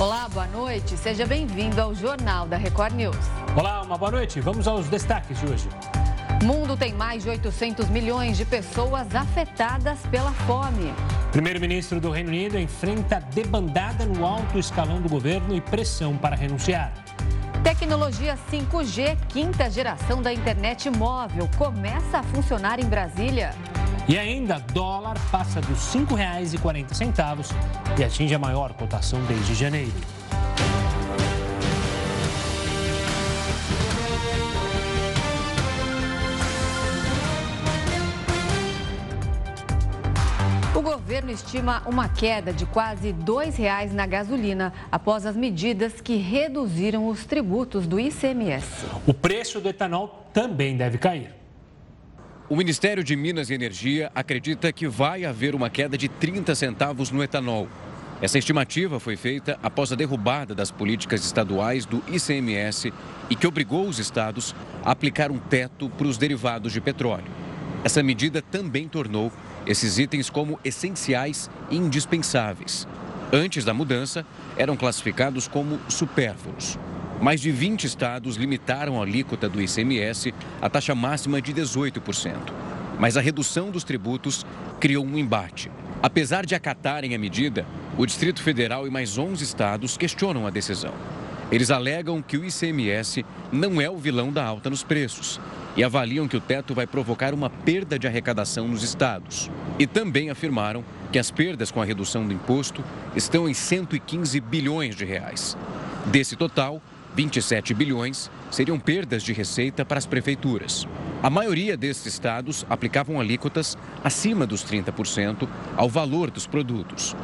Olá, boa noite. Seja bem-vindo ao Jornal da Record News. Olá, uma boa noite. Vamos aos destaques de hoje. Mundo tem mais de 800 milhões de pessoas afetadas pela fome. Primeiro-ministro do Reino Unido enfrenta debandada no alto escalão do governo e pressão para renunciar. Tecnologia 5G, quinta geração da internet móvel, começa a funcionar em Brasília. E ainda, dólar passa dos R$ 5,40 e atinge a maior cotação desde janeiro. Governo estima uma queda de quase R$ 2,00 na gasolina após as medidas que reduziram os tributos do ICMS. O preço do etanol também deve cair. O Ministério de Minas e Energia acredita que vai haver uma queda de 30 centavos no etanol. Essa estimativa foi feita após a derrubada das políticas estaduais do ICMS e que obrigou os estados a aplicar um teto para os derivados de petróleo. Essa medida também tornou esses itens como essenciais e indispensáveis. Antes da mudança, eram classificados como supérfluos. Mais de 20 estados limitaram a alíquota do ICMS à taxa máxima de 18%. Mas a redução dos tributos criou um embate. Apesar de acatarem a medida, o Distrito Federal e mais 11 estados questionam a decisão. Eles alegam que o ICMS não é o vilão da alta nos preços e avaliam que o teto vai provocar uma perda de arrecadação nos estados. E também afirmaram que as perdas com a redução do imposto estão em 115 bilhões de reais. Desse total, 27 bilhões seriam perdas de receita para as prefeituras. A maioria desses estados aplicavam alíquotas acima dos 30% ao valor dos produtos.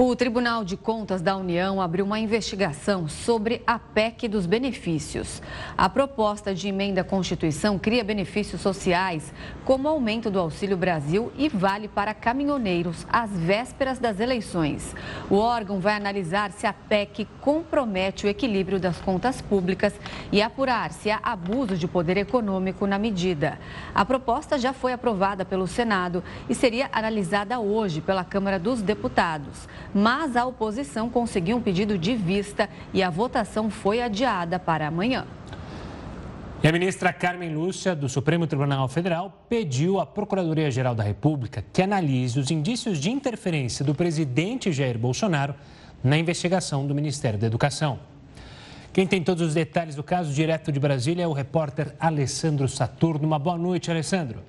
O Tribunal de Contas da União abriu uma investigação sobre a PEC dos benefícios. A proposta de emenda à Constituição cria benefícios sociais, como aumento do Auxílio Brasil e vale para caminhoneiros às vésperas das eleições. O órgão vai analisar se a PEC compromete o equilíbrio das contas públicas e apurar se há abuso de poder econômico na medida. A proposta já foi aprovada pelo Senado e seria analisada hoje pela Câmara dos Deputados mas a oposição conseguiu um pedido de vista e a votação foi adiada para amanhã. E a ministra Carmen Lúcia, do Supremo Tribunal Federal, pediu à Procuradoria-Geral da República que analise os indícios de interferência do presidente Jair Bolsonaro na investigação do Ministério da Educação. Quem tem todos os detalhes do caso direto de Brasília é o repórter Alessandro Saturno. Uma boa noite, Alessandro.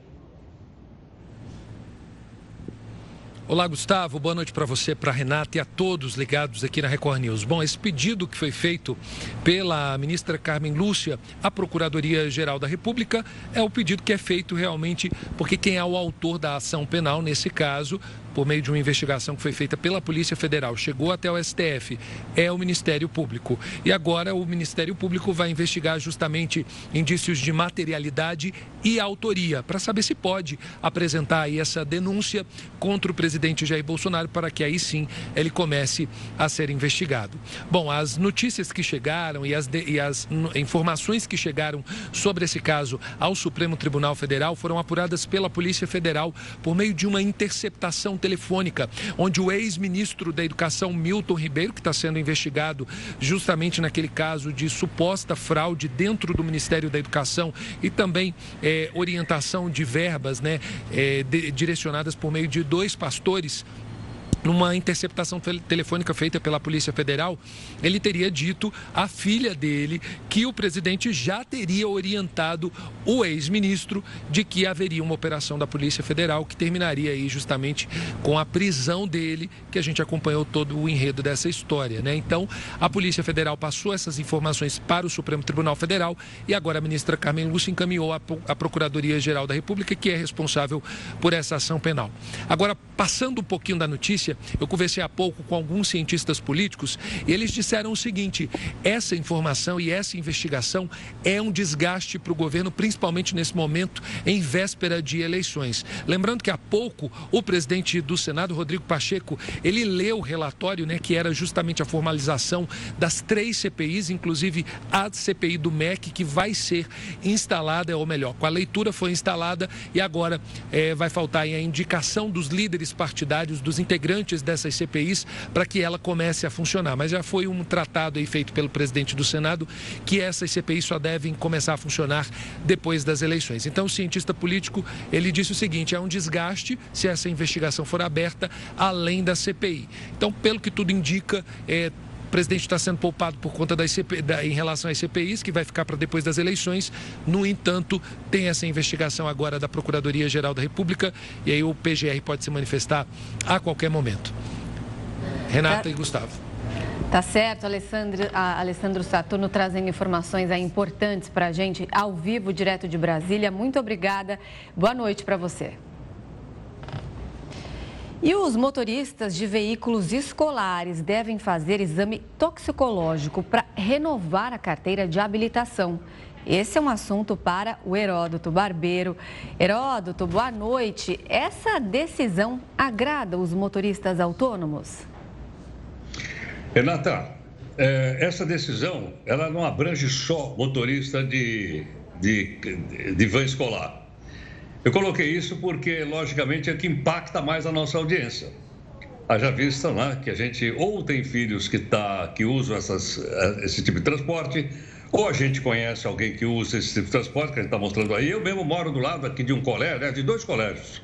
Olá, Gustavo. Boa noite para você, para Renata e a todos ligados aqui na Record News. Bom, esse pedido que foi feito pela ministra Carmen Lúcia à Procuradoria-Geral da República é o pedido que é feito realmente porque quem é o autor da ação penal, nesse caso, por meio de uma investigação que foi feita pela Polícia Federal, chegou até o STF, é o Ministério Público. E agora o Ministério Público vai investigar justamente indícios de materialidade e autoria, para saber se pode apresentar aí essa denúncia contra o presidente Jair Bolsonaro, para que aí sim ele comece a ser investigado. Bom, as notícias que chegaram e as, de, e as informações que chegaram sobre esse caso ao Supremo Tribunal Federal foram apuradas pela Polícia Federal por meio de uma interceptação telefônica, onde o ex-ministro da Educação, Milton Ribeiro, que está sendo investigado justamente naquele caso de suposta fraude dentro do Ministério da Educação e também é, orientação de verbas né, é, de, direcionadas por meio de dois pastores numa interceptação telefônica feita pela Polícia Federal, ele teria dito à filha dele que o presidente já teria orientado o ex-ministro de que haveria uma operação da Polícia Federal que terminaria aí justamente com a prisão dele, que a gente acompanhou todo o enredo dessa história, né? Então, a Polícia Federal passou essas informações para o Supremo Tribunal Federal e agora a ministra Carmen Lúcia encaminhou a Procuradoria-Geral da República, que é responsável por essa ação penal. Agora, passando um pouquinho da notícia, eu conversei há pouco com alguns cientistas políticos e eles disseram o seguinte: essa informação e essa investigação é um desgaste para o governo, principalmente nesse momento, em véspera de eleições. Lembrando que há pouco o presidente do Senado, Rodrigo Pacheco, ele leu o relatório, né, que era justamente a formalização das três CPIs, inclusive a CPI do MEC, que vai ser instalada, ou melhor, com a leitura foi instalada e agora é, vai faltar a indicação dos líderes partidários, dos integrantes antes dessas CPIs para que ela comece a funcionar. Mas já foi um tratado feito pelo presidente do Senado que essas CPIs só devem começar a funcionar depois das eleições. Então, o cientista político ele disse o seguinte: é um desgaste se essa investigação for aberta além da CPI. Então, pelo que tudo indica, é, presidente está sendo poupado por conta das CP, da, em relação às CPIs, que vai ficar para depois das eleições. No entanto, tem essa investigação agora da Procuradoria-Geral da República e aí o PGR pode se manifestar a qualquer momento. Renata tá. e Gustavo. Tá certo, Alessandro, Alessandro Saturno trazendo informações importantes para a gente ao vivo, direto de Brasília. Muito obrigada. Boa noite para você. E os motoristas de veículos escolares devem fazer exame toxicológico para renovar a carteira de habilitação. Esse é um assunto para o Heródoto Barbeiro. Heródoto, boa noite. Essa decisão agrada os motoristas autônomos? Renata, é, essa decisão ela não abrange só motorista de, de, de van escolar. Eu coloquei isso porque, logicamente, é que impacta mais a nossa audiência. Haja vista né, que a gente ou tem filhos que, tá, que usam essas, eh, esse tipo de transporte, ou a gente conhece alguém que usa esse tipo de transporte, que a gente está mostrando aí. Eu mesmo moro do lado aqui de um colégio, né, de dois colégios.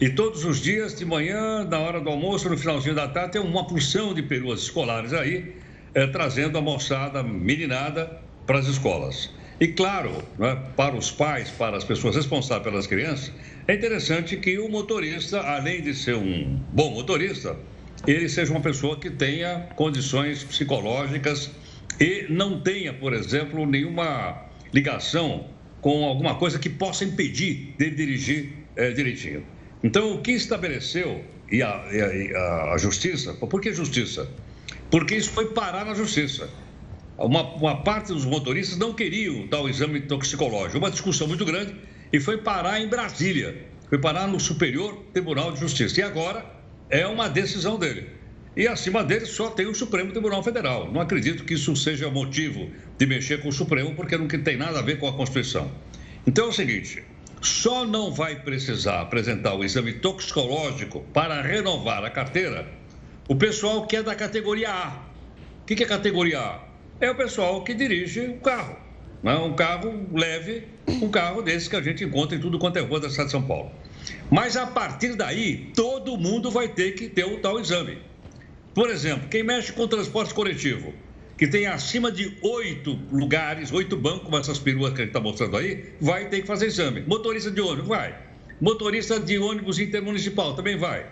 E todos os dias, de manhã, na hora do almoço, no finalzinho da tarde, tem uma porção de peruas escolares aí, é, trazendo a moçada meninada para as escolas. E claro, né, para os pais, para as pessoas responsáveis pelas crianças, é interessante que o motorista, além de ser um bom motorista, ele seja uma pessoa que tenha condições psicológicas e não tenha, por exemplo, nenhuma ligação com alguma coisa que possa impedir de dirigir é, direitinho. Então, o que estabeleceu e a, e a, a justiça, por que justiça? Porque isso foi parar na justiça. Uma, uma, parte dos motoristas não queriam tal exame toxicológico. Uma discussão muito grande e foi parar em Brasília. Foi parar no Superior Tribunal de Justiça. E agora é uma decisão dele. E acima dele só tem o Supremo Tribunal Federal. Não acredito que isso seja motivo de mexer com o Supremo, porque não tem nada a ver com a Constituição. Então é o seguinte: só não vai precisar apresentar o exame toxicológico para renovar a carteira o pessoal que é da categoria A. O que é categoria A? É o pessoal que dirige o carro. Né? Um carro leve, um carro desse que a gente encontra em tudo quanto é rua da cidade de São Paulo. Mas a partir daí, todo mundo vai ter que ter o tal exame. Por exemplo, quem mexe com transporte coletivo, que tem acima de oito lugares, oito bancos, como essas peruas que a gente está mostrando aí, vai ter que fazer exame. Motorista de ônibus, vai. Motorista de ônibus intermunicipal, também vai.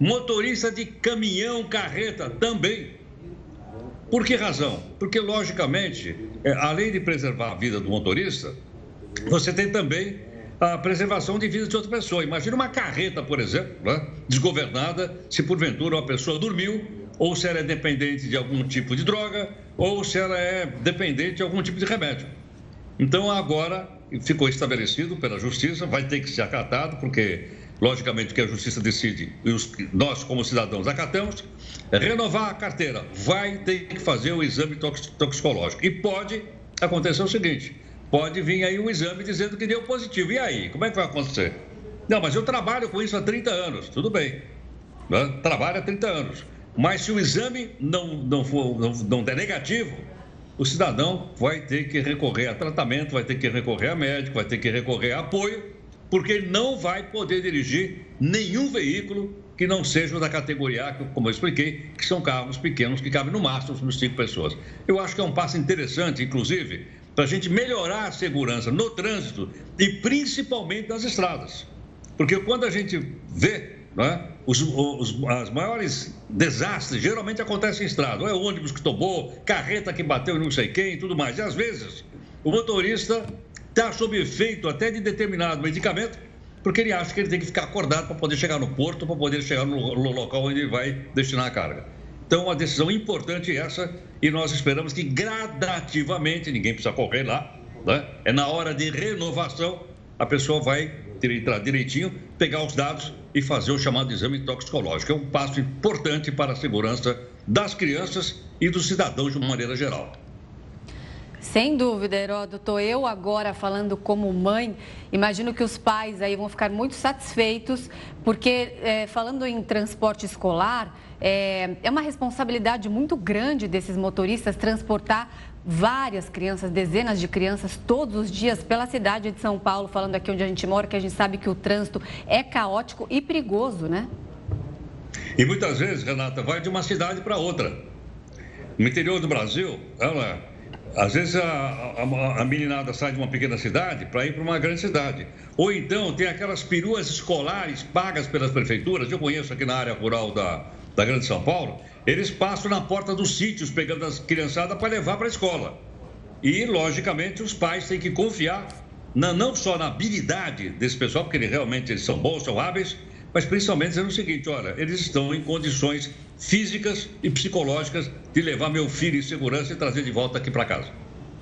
Motorista de caminhão, carreta, também. Por que razão? Porque, logicamente, é, além de preservar a vida do motorista, você tem também a preservação de vida de outra pessoa. Imagina uma carreta, por exemplo, né? desgovernada, se porventura uma pessoa dormiu, ou se ela é dependente de algum tipo de droga, ou se ela é dependente de algum tipo de remédio. Então, agora ficou estabelecido pela Justiça, vai ter que ser acatado, porque logicamente, que a justiça decide e os, nós, como cidadãos, acatamos, renovar a carteira, vai ter que fazer o exame toxicológico. E pode acontecer o seguinte: pode vir aí um exame dizendo que deu positivo. E aí, como é que vai acontecer? Não, mas eu trabalho com isso há 30 anos, tudo bem. Né? Trabalho há 30 anos. Mas se o exame não, não, for, não, não der negativo, o cidadão vai ter que recorrer a tratamento, vai ter que recorrer a médico, vai ter que recorrer a apoio porque ele não vai poder dirigir nenhum veículo que não seja da categoria A, como eu expliquei, que são carros pequenos que cabem no máximo cinco pessoas. Eu acho que é um passo interessante, inclusive, para a gente melhorar a segurança no trânsito e principalmente nas estradas. Porque quando a gente vê é? os, os as maiores desastres geralmente acontecem em estrada. Ou é ônibus que tomou, carreta que bateu em não sei quem e tudo mais. E às vezes o motorista está sob efeito até de determinado medicamento, porque ele acha que ele tem que ficar acordado para poder chegar no porto, para poder chegar no, local onde ele vai destinar a carga. Então, uma decisão importante essa, e nós esperamos que gradativamente, ninguém precisa correr lá, né? é na hora de renovação, a pessoa vai entrar direitinho, pegar os dados e fazer o chamado exame toxicológico. É um passo importante para a segurança das crianças e dos cidadãos de uma maneira geral. Sem dúvida, Heródoto. Eu agora falando como mãe, imagino que os pais aí vão ficar muito satisfeitos, porque é, falando em transporte escolar, é, é uma responsabilidade muito grande desses motoristas transportar várias crianças, dezenas de crianças todos os dias pela cidade de São Paulo, falando aqui onde a gente mora, que a gente sabe que o trânsito é caótico e perigoso, né? E muitas vezes, Renata, vai de uma cidade para outra. No interior do Brasil, ela, às vezes a, a, a meninada sai de uma pequena cidade para ir para uma grande cidade. Ou então tem aquelas peruas escolares pagas pelas prefeituras. Eu conheço aqui na área rural da, da Grande São Paulo. Eles passam na porta dos sítios pegando as criançadas para levar para a escola. E, logicamente, os pais têm que confiar na, não só na habilidade desse pessoal, porque eles realmente eles são bons, são hábeis, mas principalmente dizendo o seguinte: olha, eles estão em condições físicas e psicológicas de levar meu filho em segurança e trazer de volta aqui para casa.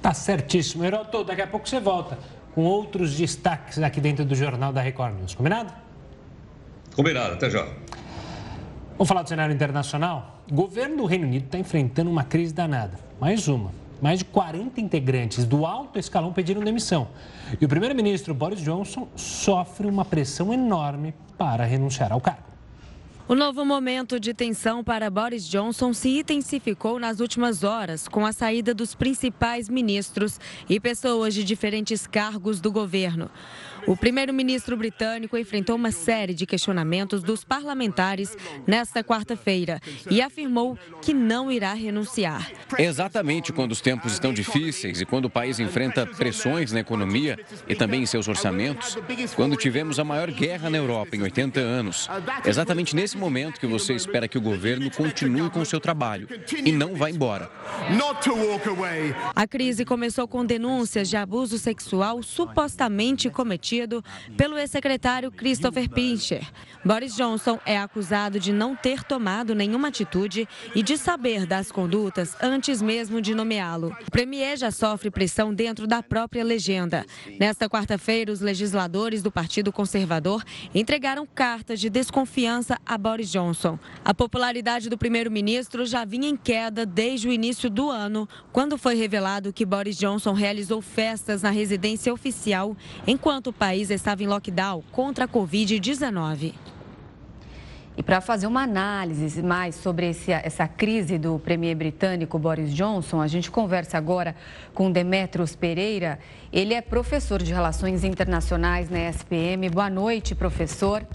Tá certíssimo. Heroto, daqui a pouco você volta com outros destaques aqui dentro do Jornal da Record News. Combinado? Combinado, até já. Vamos falar do cenário internacional? O governo do Reino Unido está enfrentando uma crise danada. Mais uma. Mais de 40 integrantes do alto escalão pediram demissão. E o primeiro-ministro Boris Johnson sofre uma pressão enorme para renunciar ao cargo. O novo momento de tensão para Boris Johnson se intensificou nas últimas horas, com a saída dos principais ministros e pessoas de diferentes cargos do governo. O primeiro-ministro britânico enfrentou uma série de questionamentos dos parlamentares nesta quarta-feira e afirmou que não irá renunciar. Exatamente quando os tempos estão difíceis e quando o país enfrenta pressões na economia e também em seus orçamentos, quando tivemos a maior guerra na Europa em 80 anos, exatamente nesse momento que você espera que o governo continue com o seu trabalho e não vá embora. A crise começou com denúncias de abuso sexual supostamente cometido pelo ex-secretário Christopher Pincher. Boris Johnson é acusado de não ter tomado nenhuma atitude e de saber das condutas antes mesmo de nomeá-lo. O premier já sofre pressão dentro da própria legenda. Nesta quarta-feira, os legisladores do Partido Conservador entregaram cartas de desconfiança a Boris Johnson. A popularidade do primeiro-ministro já vinha em queda desde o início do ano, quando foi revelado que Boris Johnson realizou festas na residência oficial enquanto país estava em lockdown contra a Covid-19. E para fazer uma análise mais sobre esse, essa crise do premier britânico Boris Johnson, a gente conversa agora com Demetrios Pereira. Ele é professor de Relações Internacionais na SPM. Boa noite, professor.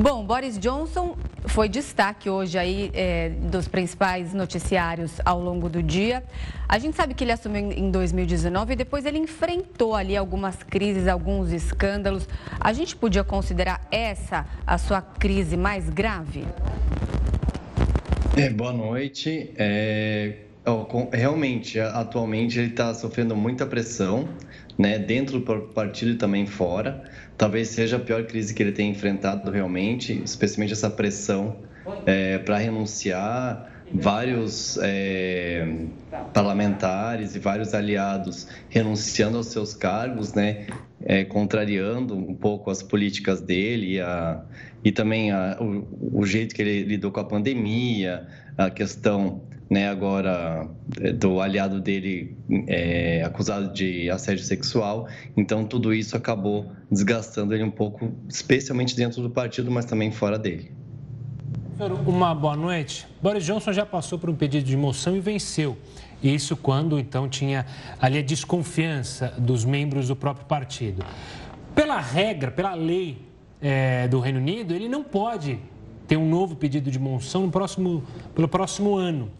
Bom, Boris Johnson foi destaque hoje aí é, dos principais noticiários ao longo do dia. A gente sabe que ele assumiu em 2019 e depois ele enfrentou ali algumas crises, alguns escândalos. A gente podia considerar essa a sua crise mais grave? É, boa noite. É, realmente, atualmente ele está sofrendo muita pressão, né, dentro do partido e também fora talvez seja a pior crise que ele tem enfrentado realmente, especialmente essa pressão é, para renunciar. Vários é, parlamentares e vários aliados renunciando aos seus cargos, né, é, contrariando um pouco as políticas dele e, a, e também a, o, o jeito que ele lidou com a pandemia, a questão né, agora é, do aliado dele é, acusado de assédio sexual. Então, tudo isso acabou desgastando ele um pouco, especialmente dentro do partido, mas também fora dele. Uma boa noite. Boris Johnson já passou por um pedido de moção e venceu. Isso quando então tinha ali a desconfiança dos membros do próprio partido. Pela regra, pela lei é, do Reino Unido, ele não pode ter um novo pedido de moção no próximo, pelo próximo ano.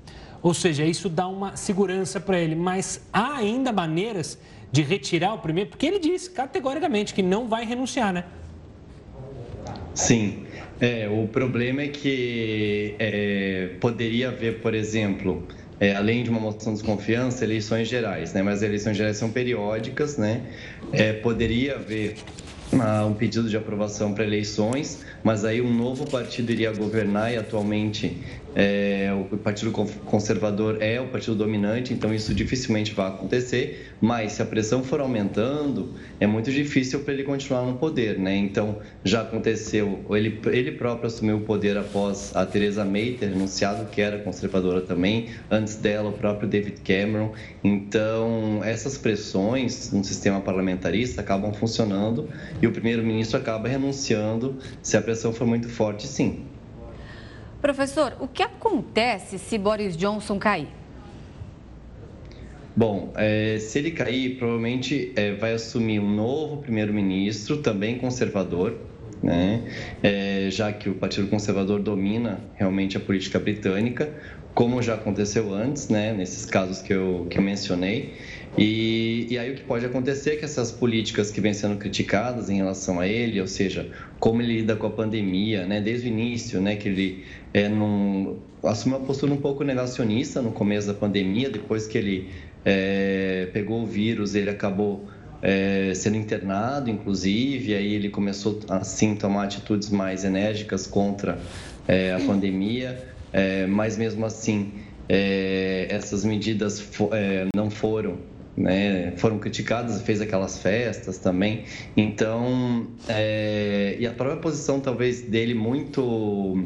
Ou seja, isso dá uma segurança para ele. Mas há ainda maneiras de retirar o primeiro, porque ele disse categoricamente que não vai renunciar, né? Sim. É, o problema é que é, poderia haver, por exemplo, é, além de uma moção de desconfiança, eleições gerais, né? Mas as eleições gerais são periódicas, né? É, poderia haver um pedido de aprovação para eleições, mas aí um novo partido iria governar e atualmente é, o Partido Conservador é o partido dominante, então isso dificilmente vai acontecer. Mas se a pressão for aumentando, é muito difícil para ele continuar no poder, né? Então já aconteceu, ele, ele próprio assumiu o poder após a Theresa May ter renunciado, que era conservadora também. Antes dela, o próprio David Cameron. Então essas pressões no sistema parlamentarista acabam funcionando e o primeiro-ministro acaba renunciando se a pressão for muito forte, sim. Professor, o que acontece se Boris Johnson cair? Bom, é, se ele cair, provavelmente é, vai assumir um novo primeiro-ministro, também conservador, né? É, já que o Partido Conservador domina realmente a política britânica, como já aconteceu antes, né? nesses casos que eu, que eu mencionei. E, e, aí o que pode acontecer é que essas políticas que vêm sendo criticadas em relação a ele, ou seja, como ele lida com a pandemia, né, desde o início, né, que ele é, num, assumiu uma postura um pouco negacionista no começo da pandemia, depois que ele é, pegou o vírus, ele acabou é, sendo internado, inclusive, aí ele começou assim tomar atitudes mais enérgicas contra é, a pandemia, é, mas mesmo assim é, essas medidas é, não foram né, foram criticadas, fez aquelas festas também. Então, é, e a própria posição talvez dele muito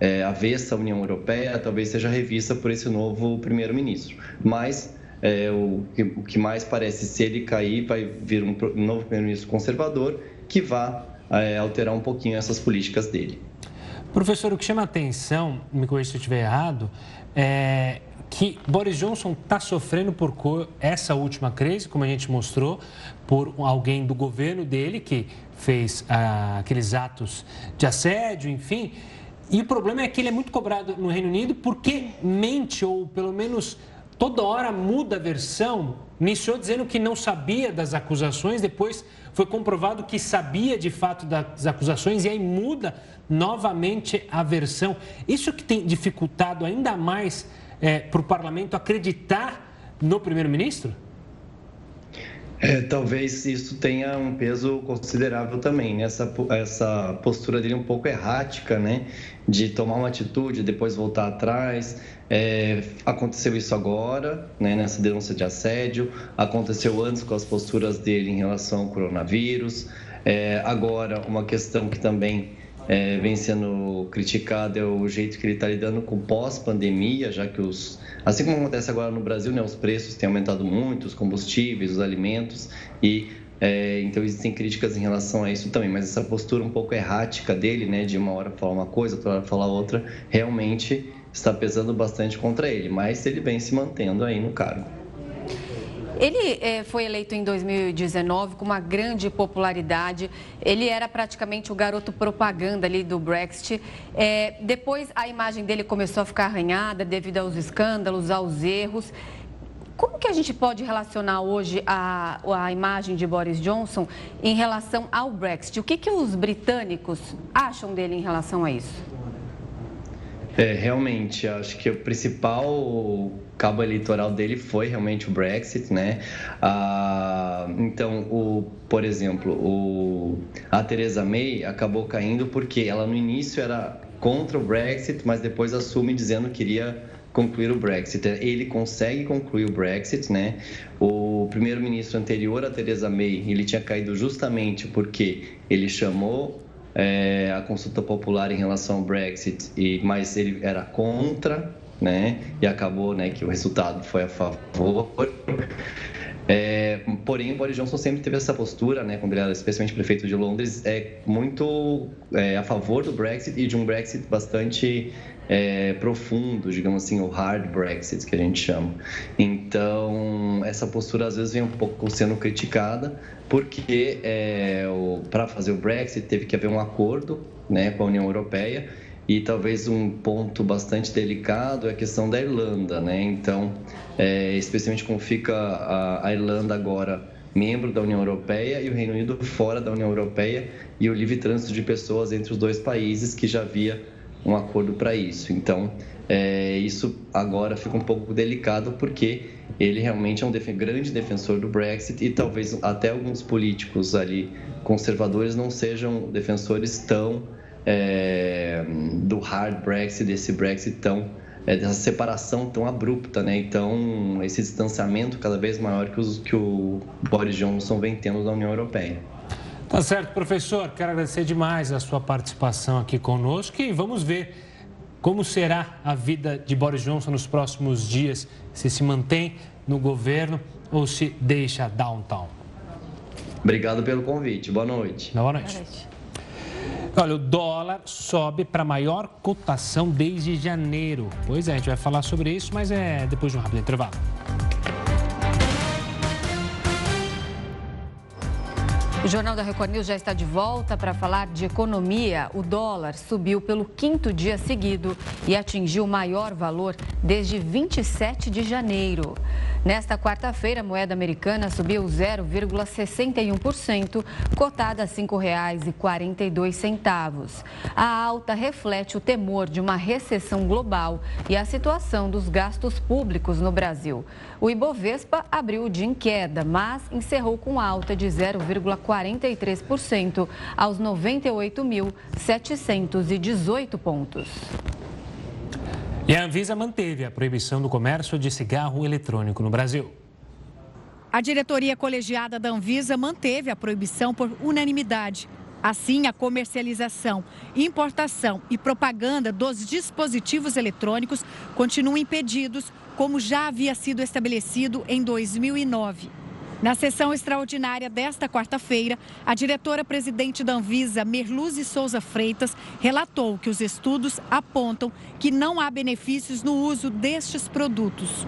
é, avessa à União Europeia, talvez seja revista por esse novo primeiro-ministro. Mas é, o, o, que, mais parece, se ele cair, vai vir um, novo primeiro-ministro conservador que vá é, alterar um pouquinho essas políticas dele. Professor, o que chama atenção, me corrija se eu estiver errado, é que Boris Johnson está sofrendo por essa última crise, como a gente mostrou, por alguém do governo dele que fez ah, aqueles atos de assédio, enfim. E o problema é que ele é muito cobrado no Reino Unido porque mente, ou pelo menos toda hora muda a versão. Iniciou dizendo que não sabia das acusações, depois foi comprovado que sabia de fato das acusações e aí muda novamente a versão. Isso que tem dificultado ainda mais é, para o parlamento acreditar no primeiro-ministro? É, talvez isso tenha um peso considerável também, né? essa, essa postura dele um pouco errática, né? De tomar uma atitude, depois voltar atrás. É, aconteceu isso agora, né? nessa denúncia de assédio, aconteceu antes com as posturas dele em relação ao coronavírus. É, agora, uma questão que também é, vem sendo criticado é o jeito que ele está lidando com pós-pandemia, já que os, assim como acontece agora no Brasil, né, os preços têm aumentado muito, os combustíveis, os alimentos e é, então existem críticas em relação a isso também, mas essa postura um pouco errática dele, né, de uma hora falar uma coisa, outra hora falar outra, realmente está pesando bastante contra ele, mas ele vem se mantendo aí no cargo. Ele é, foi eleito em 2019 com uma grande popularidade. Ele era praticamente o garoto propaganda ali do Brexit. É, depois a imagem dele começou a ficar arranhada devido aos escândalos, aos erros. Como que a gente pode relacionar hoje a, a imagem de Boris Johnson em relação ao Brexit? O que, que os britânicos acham dele em relação a isso? É, realmente, acho que o principal cabo eleitoral dele foi realmente o Brexit, né? Ah, então, o, por exemplo, o, a Theresa May acabou caindo porque ela no início era contra o Brexit, mas depois assume dizendo que queria concluir o Brexit. Ele consegue concluir o Brexit, né? O primeiro-ministro anterior a Theresa May, ele tinha caído justamente porque ele chamou é, a consulta popular em relação ao Brexit, e, mas ele era contra, né? E acabou né, que o resultado foi a favor. É, porém, Boris Johnson sempre teve essa postura, né, quando ele era especialmente prefeito de Londres, é muito é, a favor do Brexit e de um Brexit bastante é, profundo, digamos assim, o hard Brexit que a gente chama. Então, essa postura às vezes vem um pouco sendo criticada, porque é, para fazer o Brexit teve que haver um acordo né, com a União Europeia e talvez um ponto bastante delicado é a questão da Irlanda, né? Então, é, especialmente como fica a, a, Irlanda agora membro da União Europeia e o Reino Unido fora da União Europeia e o livre trânsito de pessoas entre os dois países que já havia um acordo para isso. Então, é, isso agora fica um pouco delicado porque ele realmente é um def grande defensor do Brexit e talvez até alguns políticos ali conservadores não sejam defensores tão é, do hard Brexit, desse Brexit tão é, dessa separação tão abrupta, né? Então, esse distanciamento cada vez maior que, os, que o Boris Johnson vem tendo da União Europeia. Tá certo, professor. Quero agradecer demais a sua participação aqui conosco e vamos ver como será a vida de Boris Johnson nos próximos dias, se se mantém no governo ou se deixa downtown. Obrigado pelo convite. Boa noite. Boa noite. Boa noite. Olha, o dólar sobe para a maior cotação desde janeiro. Pois é, a gente vai falar sobre isso, mas é depois de um rápido intervalo. O Jornal da Record News já está de volta para falar de economia. O dólar subiu pelo quinto dia seguido e atingiu o maior valor desde 27 de janeiro. Nesta quarta-feira, a moeda americana subiu 0,61%, cotada a R$ 5,42. A alta reflete o temor de uma recessão global e a situação dos gastos públicos no Brasil. O Ibovespa abriu o dia em queda, mas encerrou com alta de 0,43% aos 98.718 pontos. E a Anvisa manteve a proibição do comércio de cigarro eletrônico no Brasil. A diretoria colegiada da Anvisa manteve a proibição por unanimidade. Assim, a comercialização, importação e propaganda dos dispositivos eletrônicos continuam impedidos, como já havia sido estabelecido em 2009. Na sessão extraordinária desta quarta-feira, a diretora-presidente da Anvisa, Merluze Souza Freitas, relatou que os estudos apontam que não há benefícios no uso destes produtos.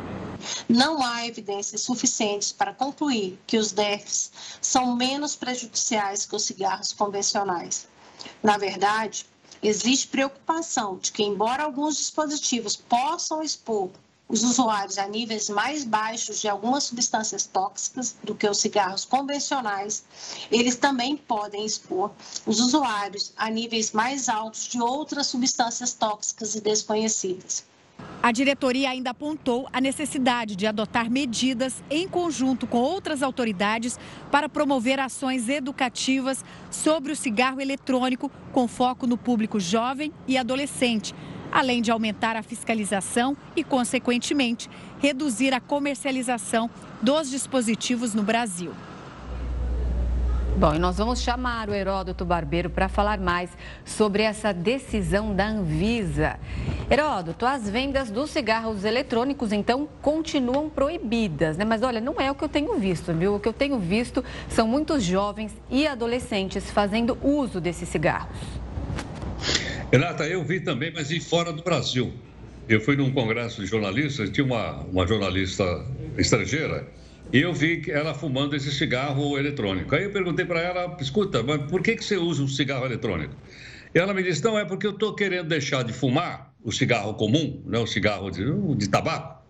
Não há evidências suficientes para concluir que os DEFs são menos prejudiciais que os cigarros convencionais. Na verdade, existe preocupação de que, embora alguns dispositivos possam expor os usuários a níveis mais baixos de algumas substâncias tóxicas do que os cigarros convencionais, eles também podem expor os usuários a níveis mais altos de outras substâncias tóxicas e desconhecidas. A diretoria ainda apontou a necessidade de adotar medidas em conjunto com outras autoridades para promover ações educativas sobre o cigarro eletrônico, com foco no público jovem e adolescente além de aumentar a fiscalização e, consequentemente, reduzir a comercialização dos dispositivos no Brasil. Bom, e nós vamos chamar o Heródoto Barbeiro para falar mais sobre essa decisão da Anvisa. Heródoto, as vendas dos cigarros eletrônicos, então, continuam proibidas, né? Mas olha, não é o que eu tenho visto, viu? O que eu tenho visto são muitos jovens e adolescentes fazendo uso desses cigarros. Renata, eu vi também, mas em fora do Brasil. Eu fui num congresso de jornalistas, tinha uma, uma jornalista estrangeira, e eu vi ela fumando esse cigarro eletrônico. Aí eu perguntei para ela, escuta, mas por que, que você usa um cigarro eletrônico? E ela me disse, não, é porque eu estou querendo deixar de fumar o cigarro comum, né, o cigarro de, de tabaco,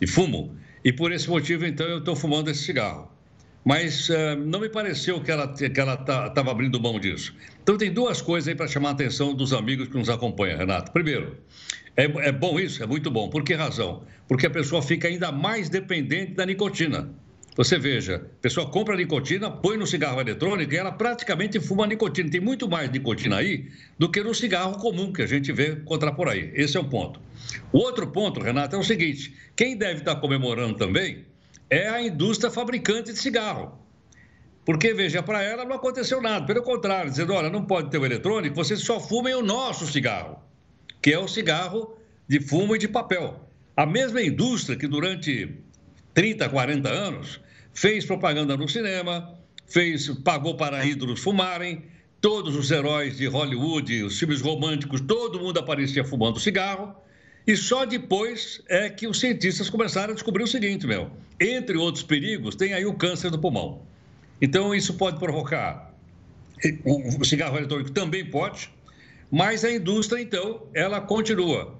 de fumo, e por esse motivo, então, eu estou fumando esse cigarro mas uh, não me pareceu que ela que ela estava tá, abrindo mão disso. Então tem duas coisas aí para chamar a atenção dos amigos que nos acompanham, Renato. Primeiro, é, é bom isso, é muito bom. Por que razão? Porque a pessoa fica ainda mais dependente da nicotina. Você veja, a pessoa compra nicotina, põe no cigarro eletrônico e ela praticamente fuma nicotina. Tem muito mais nicotina aí do que no cigarro comum que a gente vê encontrar por aí. Esse é um ponto. O outro ponto, Renato, é o seguinte: quem deve estar comemorando também é a indústria fabricante de cigarro. Porque, veja, para ela não aconteceu nada. Pelo contrário, dizendo, olha, não pode ter o eletrônico, vocês só fumem o nosso cigarro, que é o cigarro de fumo e de papel. A mesma indústria que durante 30, 40 anos fez propaganda no cinema, fez, pagou para ídolos fumarem, todos os heróis de Hollywood, os filmes românticos, todo mundo aparecia fumando cigarro. E só depois é que os cientistas começaram a descobrir o seguinte, meu. Entre outros perigos, tem aí o câncer do pulmão. Então, isso pode provocar. O cigarro eletrônico também pode, mas a indústria, então, ela continua.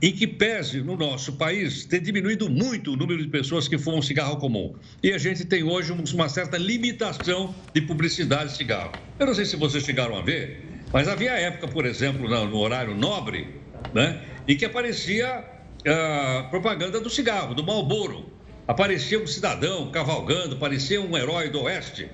Em que pese no nosso país ter diminuído muito o número de pessoas que fumam cigarro comum. E a gente tem hoje uma certa limitação de publicidade de cigarro. Eu não sei se vocês chegaram a ver, mas havia época, por exemplo, no horário nobre, né? E que aparecia uh, propaganda do cigarro, do Marlboro. Aparecia um cidadão cavalgando, parecia um herói do Oeste,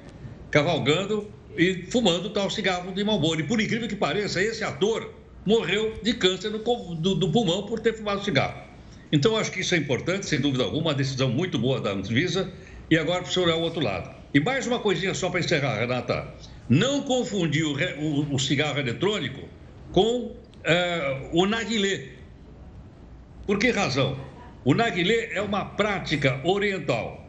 cavalgando e fumando tal cigarro de Marlboro. E por incrível que pareça, esse ator morreu de câncer do, do, do pulmão por ter fumado cigarro. Então, acho que isso é importante, sem dúvida alguma, uma decisão muito boa da Anvisa. E agora para o senhor olhar o outro lado. E mais uma coisinha só para encerrar, Renata. Não confundir o, o, o cigarro eletrônico com uh, o narguilé. Por que razão? O narguilé é uma prática oriental.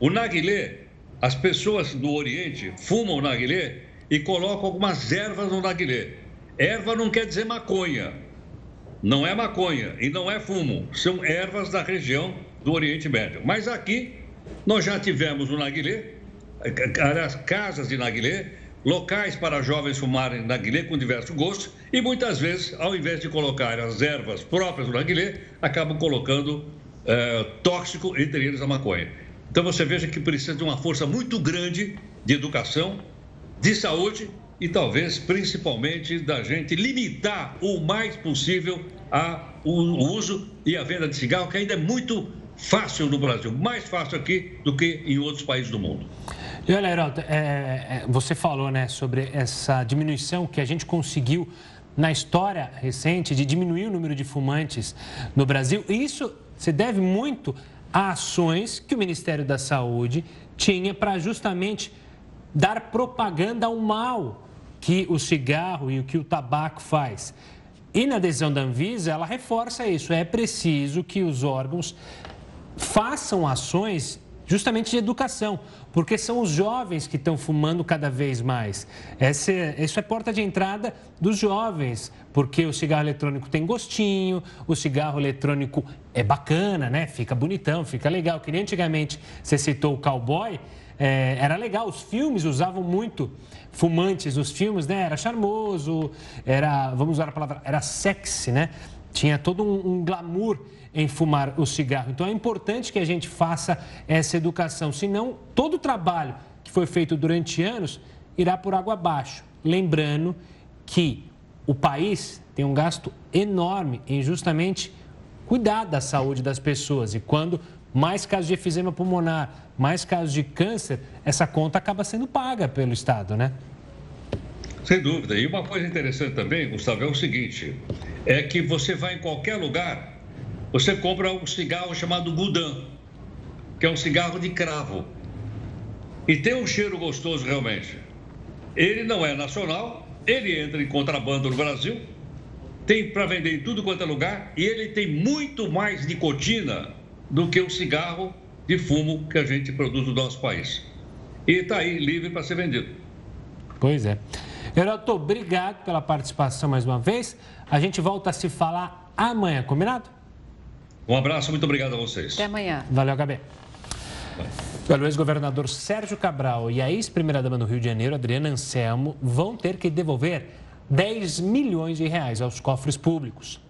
O narguilé, as pessoas do Oriente fumam o narguilé e colocam algumas ervas no narguilé. Erva não quer dizer maconha. Não é maconha e não é fumo. São ervas da região do Oriente Médio. Mas aqui nós já tivemos o narguilé, aliás, casas de narguilé, locais para jovens fumarem narguilé com diversos gostos e muitas vezes, ao invés de colocar as ervas próprias do narguilé, acabam colocando é, tóxico, entre eles a maconha. Então você veja que precisa de uma força muito grande de educação, de saúde e talvez principalmente da gente limitar o mais possível a, o uso e a venda de cigarro, que ainda é muito fácil no Brasil, mais fácil aqui do que em outros países do mundo. E olha, Heraldo, é, é, você falou né, sobre essa diminuição que a gente conseguiu na história recente de diminuir o número de fumantes no Brasil. E isso se deve muito a ações que o Ministério da Saúde tinha para justamente dar propaganda ao mal que o cigarro e o que o tabaco faz. E na decisão da Anvisa, ela reforça isso. É preciso que os órgãos façam ações justamente de educação, porque são os jovens que estão fumando cada vez mais. Essa, isso é porta de entrada dos jovens, porque o cigarro eletrônico tem gostinho, o cigarro eletrônico é bacana, né? Fica bonitão, fica legal. Que nem antigamente você citou o cowboy, é, era legal, os filmes usavam muito fumantes, os filmes, né? Era charmoso, era, vamos usar a palavra, era sexy, né? Tinha todo um, um glamour em fumar o cigarro. Então é importante que a gente faça essa educação, senão todo o trabalho que foi feito durante anos irá por água abaixo. Lembrando que o país tem um gasto enorme em justamente cuidar da saúde das pessoas e quando mais casos de efizema pulmonar, mais casos de câncer, essa conta acaba sendo paga pelo Estado, né? Sem dúvida. E uma coisa interessante também, Gustavo, é o seguinte: é que você vai em qualquer lugar você compra um cigarro chamado Gudan, que é um cigarro de cravo. E tem um cheiro gostoso realmente. Ele não é nacional, ele entra em contrabando no Brasil, tem para vender em tudo quanto é lugar e ele tem muito mais nicotina do que o cigarro de fumo que a gente produz no nosso país. E está aí livre para ser vendido. Pois é. Heroto, obrigado pela participação mais uma vez. A gente volta a se falar amanhã, combinado? Um abraço, muito obrigado a vocês. Até amanhã. Valeu, Gabi. O ex-governador Sérgio Cabral e a ex-primeira-dama do Rio de Janeiro, Adriana Anselmo, vão ter que devolver 10 milhões de reais aos cofres públicos.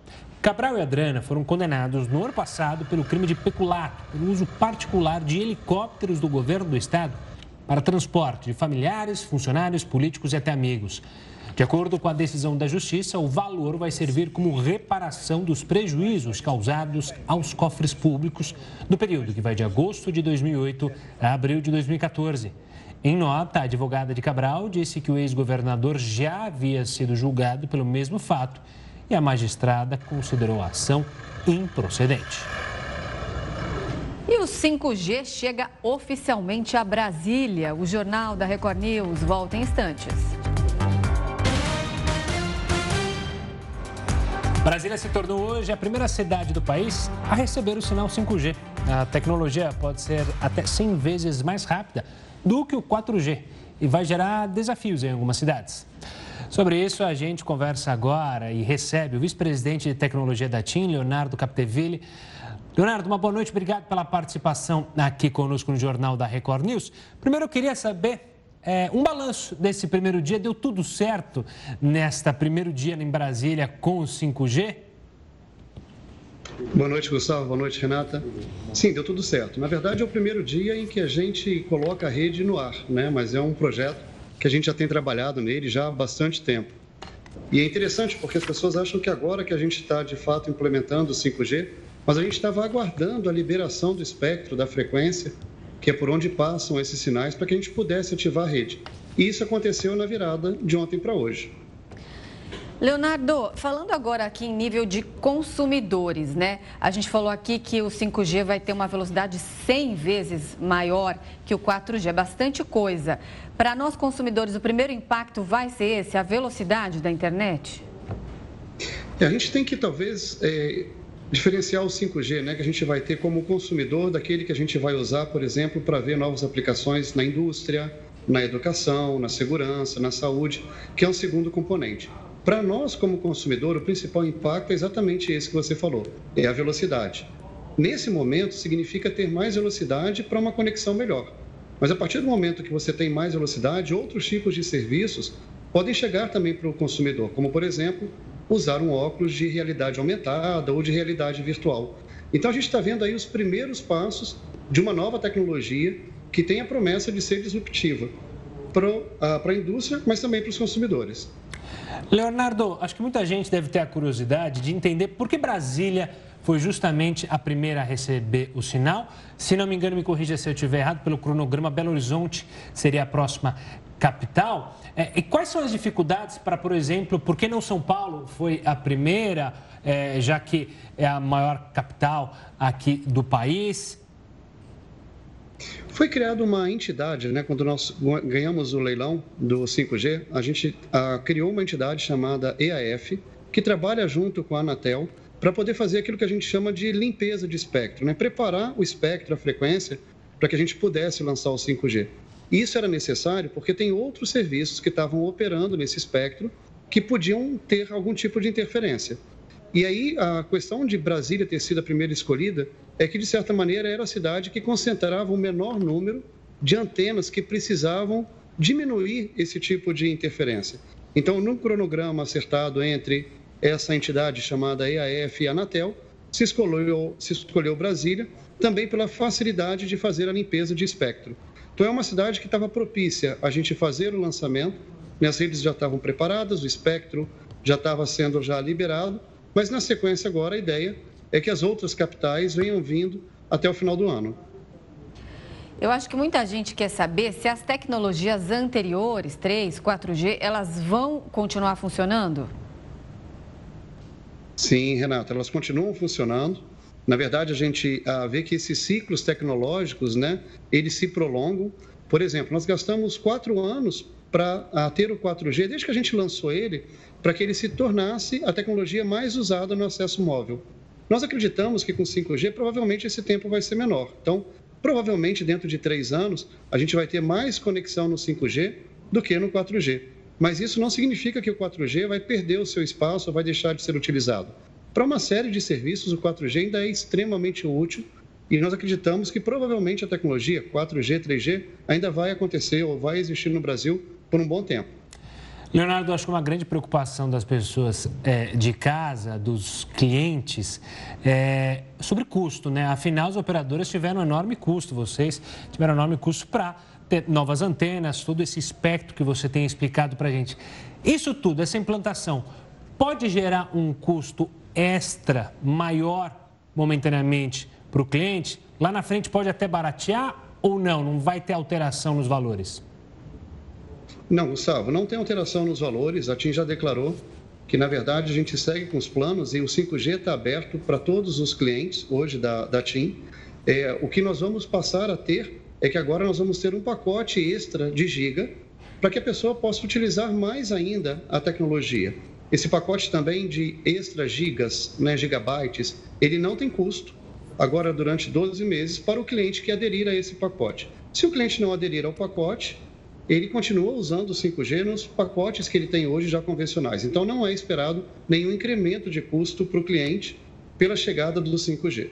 Cabral e Adriana foram condenados no ano passado pelo crime de peculato, pelo uso particular de helicópteros do governo do estado para transporte de familiares, funcionários, políticos e até amigos. De acordo com a decisão da Justiça, o valor vai servir como reparação dos prejuízos causados aos cofres públicos no período que vai de agosto de 2008 a abril de 2014. Em nota, a advogada de Cabral disse que o ex-governador já havia sido julgado pelo mesmo fato e a magistrada considerou a ação improcedente. E o 5G chega oficialmente a Brasília. O Jornal da Record News volta em instantes. Brasília se tornou hoje a primeira cidade do país a receber o sinal 5G. A tecnologia pode ser até 100 vezes mais rápida do que o 4G e vai gerar desafios em algumas cidades. Sobre isso, a gente conversa agora e recebe o vice-presidente de tecnologia da TIM, Leonardo Capdeville. Leonardo, uma boa noite, obrigado pela participação aqui conosco no Jornal da Record News. Primeiro, eu queria saber é, um balanço desse primeiro dia. Deu tudo certo nesta primeiro dia em Brasília com o 5G? Boa noite, Gustavo. Boa noite, Renata. Sim, deu tudo certo. Na verdade, é o primeiro dia em que a gente coloca a rede no ar, né? Mas é um projeto que a gente já tem trabalhado nele já há bastante tempo. E é interessante porque as pessoas acham que agora que a gente está de fato implementando o 5G, mas a gente estava aguardando a liberação do espectro, da frequência, que é por onde passam esses sinais para que a gente pudesse ativar a rede. E isso aconteceu na virada de ontem para hoje. Leonardo, falando agora aqui em nível de consumidores, né? A gente falou aqui que o 5G vai ter uma velocidade 100 vezes maior que o 4G, é bastante coisa. Para nós consumidores, o primeiro impacto vai ser esse, a velocidade da internet? É, a gente tem que talvez é, diferenciar o 5G, né, que a gente vai ter como consumidor daquele que a gente vai usar, por exemplo, para ver novas aplicações na indústria, na educação, na segurança, na saúde, que é um segundo componente. Para nós, como consumidor, o principal impacto é exatamente esse que você falou: é a velocidade. Nesse momento, significa ter mais velocidade para uma conexão melhor. Mas a partir do momento que você tem mais velocidade, outros tipos de serviços podem chegar também para o consumidor, como, por exemplo, usar um óculos de realidade aumentada ou de realidade virtual. Então, a gente está vendo aí os primeiros passos de uma nova tecnologia que tem a promessa de ser disruptiva para a indústria, mas também para os consumidores. Leonardo, acho que muita gente deve ter a curiosidade de entender por que Brasília foi justamente a primeira a receber o sinal. Se não me engano, me corrija se eu estiver errado, pelo cronograma, Belo Horizonte seria a próxima capital. É, e quais são as dificuldades para, por exemplo, por que não São Paulo foi a primeira, é, já que é a maior capital aqui do país? Foi criada uma entidade, né, quando nós ganhamos o leilão do 5G, a gente ah, criou uma entidade chamada EAF, que trabalha junto com a Anatel para poder fazer aquilo que a gente chama de limpeza de espectro, né? preparar o espectro, a frequência, para que a gente pudesse lançar o 5G. Isso era necessário porque tem outros serviços que estavam operando nesse espectro que podiam ter algum tipo de interferência. E aí a questão de Brasília ter sido a primeira escolhida é que, de certa maneira, era a cidade que concentrava o menor número de antenas que precisavam diminuir esse tipo de interferência. Então, no cronograma acertado entre essa entidade chamada EAF e Anatel, se escolheu, se escolheu Brasília, também pela facilidade de fazer a limpeza de espectro. Então, é uma cidade que estava propícia a gente fazer o lançamento, né, as redes já estavam preparadas, o espectro já estava sendo já liberado, mas na sequência agora a ideia é que as outras capitais venham vindo até o final do ano. Eu acho que muita gente quer saber se as tecnologias anteriores, 3, 4G, elas vão continuar funcionando? Sim, Renata, elas continuam funcionando. Na verdade, a gente ah, vê que esses ciclos tecnológicos, né, eles se prolongam. Por exemplo, nós gastamos quatro anos para ter o 4G, desde que a gente lançou ele, para que ele se tornasse a tecnologia mais usada no acesso móvel. Nós acreditamos que com 5G provavelmente esse tempo vai ser menor. Então, provavelmente dentro de três anos, a gente vai ter mais conexão no 5G do que no 4G. Mas isso não significa que o 4G vai perder o seu espaço ou vai deixar de ser utilizado. Para uma série de serviços, o 4G ainda é extremamente útil e nós acreditamos que provavelmente a tecnologia 4G, 3G ainda vai acontecer ou vai existir no Brasil por um bom tempo. Leonardo, acho que uma grande preocupação das pessoas é, de casa, dos clientes, é sobre custo, né? Afinal, as operadoras tiveram um enorme custo, vocês tiveram um enorme custo para ter novas antenas, todo esse espectro que você tem explicado para a gente. Isso tudo, essa implantação, pode gerar um custo extra maior momentaneamente para o cliente? Lá na frente pode até baratear ou não? Não vai ter alteração nos valores? Não, Gustavo, não tem alteração nos valores. A TIM já declarou que, na verdade, a gente segue com os planos e o 5G está aberto para todos os clientes hoje da, da TIM. É, o que nós vamos passar a ter é que agora nós vamos ter um pacote extra de giga para que a pessoa possa utilizar mais ainda a tecnologia. Esse pacote também de extra gigas, né, gigabytes, ele não tem custo agora durante 12 meses para o cliente que aderir a esse pacote. Se o cliente não aderir ao pacote, ele continua usando o 5G nos pacotes que ele tem hoje já convencionais. Então, não é esperado nenhum incremento de custo para o cliente pela chegada do 5G.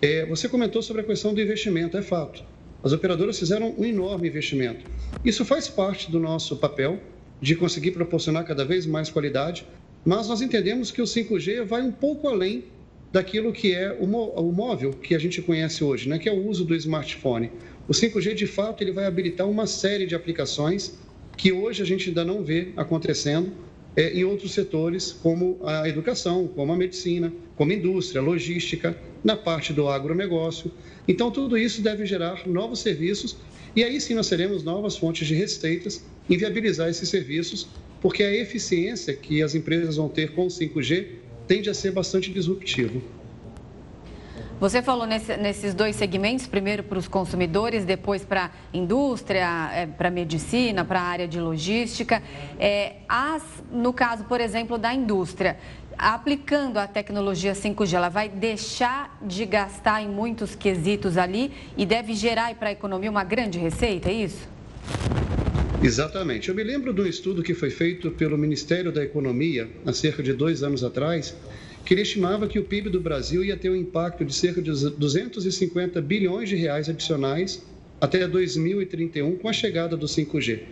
É, você comentou sobre a questão do investimento, é fato. As operadoras fizeram um enorme investimento. Isso faz parte do nosso papel de conseguir proporcionar cada vez mais qualidade, mas nós entendemos que o 5G vai um pouco além daquilo que é o móvel que a gente conhece hoje, né? que é o uso do smartphone. O 5G, de fato, ele vai habilitar uma série de aplicações que hoje a gente ainda não vê acontecendo é, em outros setores, como a educação, como a medicina, como a indústria, logística, na parte do agronegócio. Então, tudo isso deve gerar novos serviços e aí sim nós teremos novas fontes de receitas inviabilizar esses serviços, porque a eficiência que as empresas vão ter com o 5G tende a ser bastante disruptivo. Você falou nesse, nesses dois segmentos, primeiro para os consumidores, depois para a indústria, é, para a medicina, para a área de logística. É, as, no caso, por exemplo, da indústria, aplicando a tecnologia 5G, ela vai deixar de gastar em muitos quesitos ali e deve gerar para a economia uma grande receita, é isso? Exatamente. Eu me lembro de um estudo que foi feito pelo Ministério da Economia há cerca de dois anos atrás, que ele estimava que o PIB do Brasil ia ter um impacto de cerca de 250 bilhões de reais adicionais até 2031 com a chegada do 5G.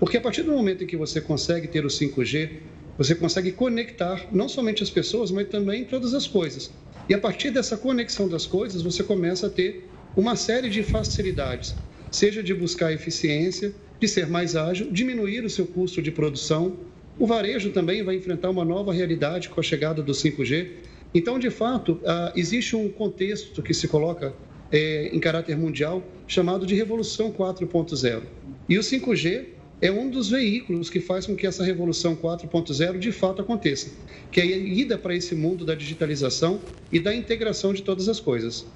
Porque a partir do momento em que você consegue ter o 5G, você consegue conectar não somente as pessoas, mas também todas as coisas. E a partir dessa conexão das coisas, você começa a ter uma série de facilidades, seja de buscar eficiência, de ser mais ágil, diminuir o seu custo de produção, o varejo também vai enfrentar uma nova realidade com a chegada do 5G. Então, de fato, ah, existe um contexto que se coloca é, em caráter mundial chamado de Revolução 4.0. E o 5G é um dos veículos que faz com que essa Revolução 4.0 de fato aconteça, que é a ida para esse mundo da digitalização e da integração de todas as coisas.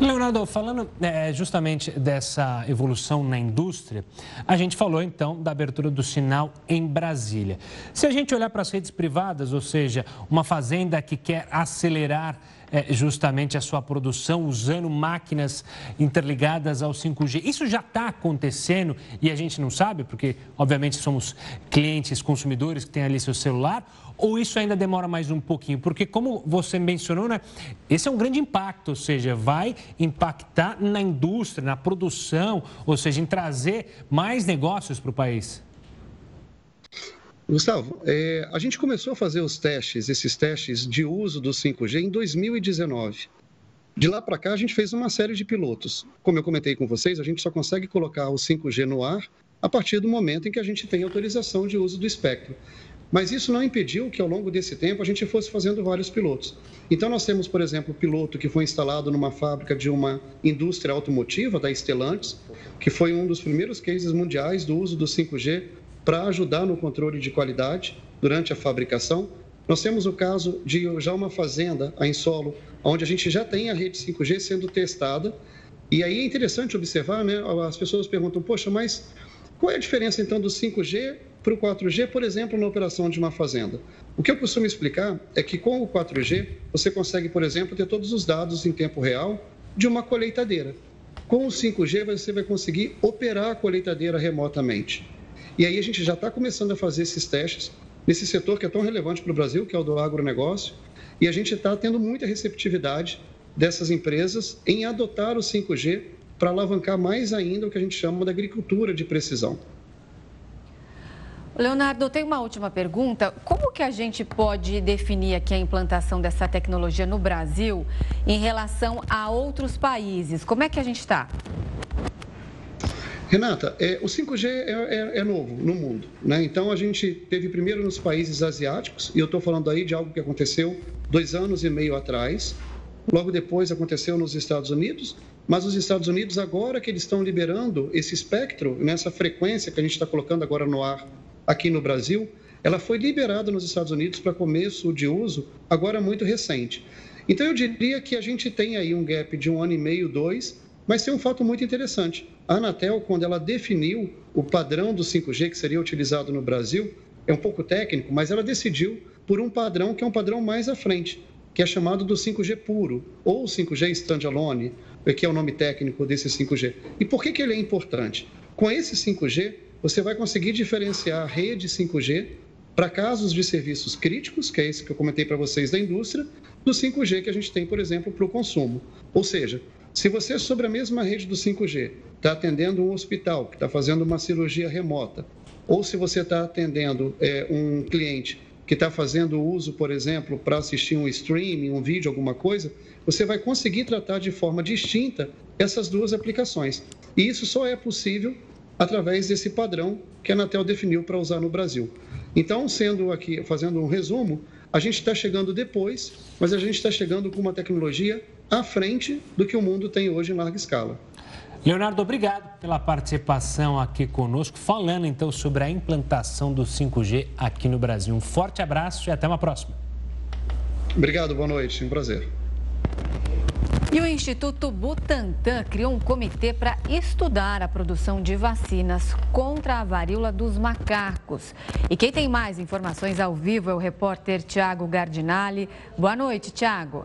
Leonardo, falando é, justamente dessa evolução na indústria, a gente falou então da abertura do sinal em Brasília. Se a gente olhar para as redes privadas, ou seja, uma fazenda que quer acelerar é, justamente a sua produção usando máquinas interligadas ao 5G. Isso já está acontecendo e a gente não sabe, porque obviamente somos clientes, consumidores que têm ali seu celular, ou isso ainda demora mais um pouquinho? Porque, como você mencionou, né, esse é um grande impacto, ou seja, vai impactar na indústria, na produção, ou seja, em trazer mais negócios para o país. Gustavo, é, a gente começou a fazer os testes, esses testes de uso do 5G em 2019. De lá para cá, a gente fez uma série de pilotos. Como eu comentei com vocês, a gente só consegue colocar o 5G no ar a partir do momento em que a gente tem autorização de uso do espectro. Mas isso não impediu que, ao longo desse tempo, a gente fosse fazendo vários pilotos. Então, nós temos, por exemplo, o piloto que foi instalado numa fábrica de uma indústria automotiva, da Stellantis, que foi um dos primeiros cases mundiais do uso do 5G para ajudar no controle de qualidade durante a fabricação. Nós temos o caso de já uma fazenda em solo, onde a gente já tem a rede 5G sendo testada. E aí é interessante observar, né? As pessoas perguntam, poxa, mas qual é a diferença então do 5G para o 4G, por exemplo, na operação de uma fazenda? O que eu costumo explicar é que com o 4G você consegue, por exemplo, ter todos os dados em tempo real de uma colheitadeira. Com o 5G você vai conseguir operar a colheitadeira remotamente. E aí a gente já está começando a fazer esses testes nesse setor que é tão relevante para o Brasil, que é o do agronegócio, e a gente está tendo muita receptividade dessas empresas em adotar o 5G para alavancar mais ainda o que a gente chama de agricultura de precisão. Leonardo, tem uma última pergunta. Como que a gente pode definir aqui a implantação dessa tecnologia no Brasil em relação a outros países? Como é que a gente está? Renata, é, o 5G é, é, é, novo no mundo, né? Então a gente teve primeiro nos países asiáticos, e eu estou falando aí de algo que aconteceu dois anos e meio atrás. Logo depois aconteceu nos Estados Unidos, mas os Estados Unidos, agora que eles estão liberando esse espectro, nessa frequência que a gente está colocando agora no ar aqui no Brasil, ela foi liberada nos Estados Unidos para começo de uso agora muito recente. Então eu diria que a gente tem aí um gap de um ano e meio, dois, mas tem um fato muito interessante. A Anatel, quando ela definiu o padrão do 5G que seria utilizado no Brasil, é um pouco técnico, mas ela decidiu por um padrão que é um padrão mais à frente, que é chamado do 5G puro, ou 5G standalone, que é o nome técnico desse 5G. E por que, que ele é importante? Com esse 5G, você vai conseguir diferenciar a rede 5G para casos de serviços críticos, que é esse que eu comentei para vocês da indústria, do 5G que a gente tem, por exemplo, para o consumo. Ou seja, se você, sobre a mesma rede do 5G, está atendendo um hospital que está fazendo uma cirurgia remota, ou se você está atendendo é, um cliente que está fazendo uso, por exemplo, para assistir um streaming, um vídeo, alguma coisa, você vai conseguir tratar de forma distinta essas duas aplicações. E isso só é possível através desse padrão que a Anatel definiu para usar no Brasil. Então, sendo aqui, fazendo um resumo, a gente está chegando depois, mas a gente está chegando com uma tecnologia à frente do que o mundo tem hoje em larga escala. Leonardo, obrigado pela participação aqui conosco, falando então sobre a implantação do 5G aqui no Brasil. Um forte abraço e até uma próxima. Obrigado, boa noite, um prazer. E o Instituto Butantan criou um comitê para estudar a produção de vacinas contra a varíola dos macacos. E quem tem mais informações ao vivo é o repórter Tiago Gardinali. Boa noite, Tiago.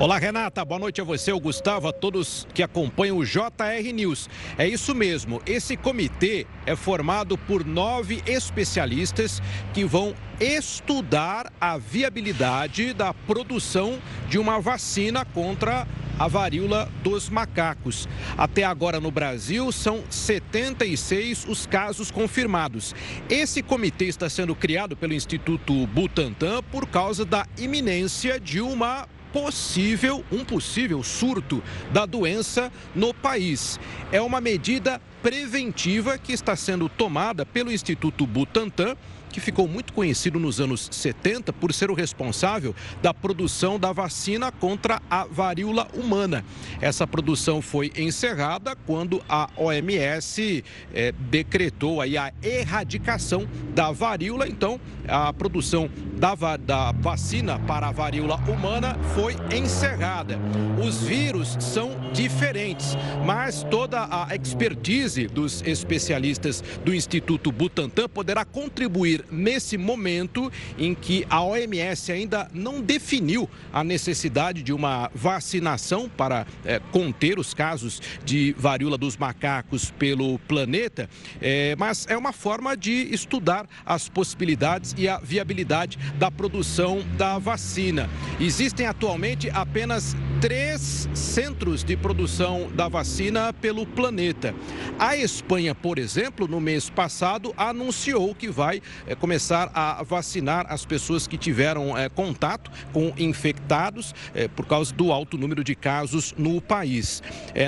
Olá, Renata. Boa noite a você, o Gustavo, a todos que acompanham o JR News. É isso mesmo. Esse comitê é formado por nove especialistas que vão estudar a viabilidade da produção de uma vacina contra a varíola dos macacos. Até agora no Brasil são 76 os casos confirmados. Esse comitê está sendo criado pelo Instituto Butantan por causa da iminência de uma possível, um possível surto da doença no país. É uma medida preventiva que está sendo tomada pelo Instituto Butantan que ficou muito conhecido nos anos 70 por ser o responsável da produção da vacina contra a varíola humana. Essa produção foi encerrada quando a OMS é, decretou aí a erradicação da varíola. Então, a produção da, da vacina para a varíola humana foi encerrada. Os vírus são diferentes, mas toda a expertise dos especialistas do Instituto Butantan poderá contribuir nesse momento em que a OMS ainda não definiu a necessidade de uma vacinação para é, conter os casos de varíola dos macacos pelo planeta, é, mas é uma forma de estudar as possibilidades e a viabilidade da produção da vacina. Existem atualmente apenas três centros de produção da vacina pelo planeta. A Espanha, por exemplo, no mês passado, anunciou que vai é, começar a vacinar as pessoas que tiveram é, contato com infectados é, por causa do alto número de casos no país.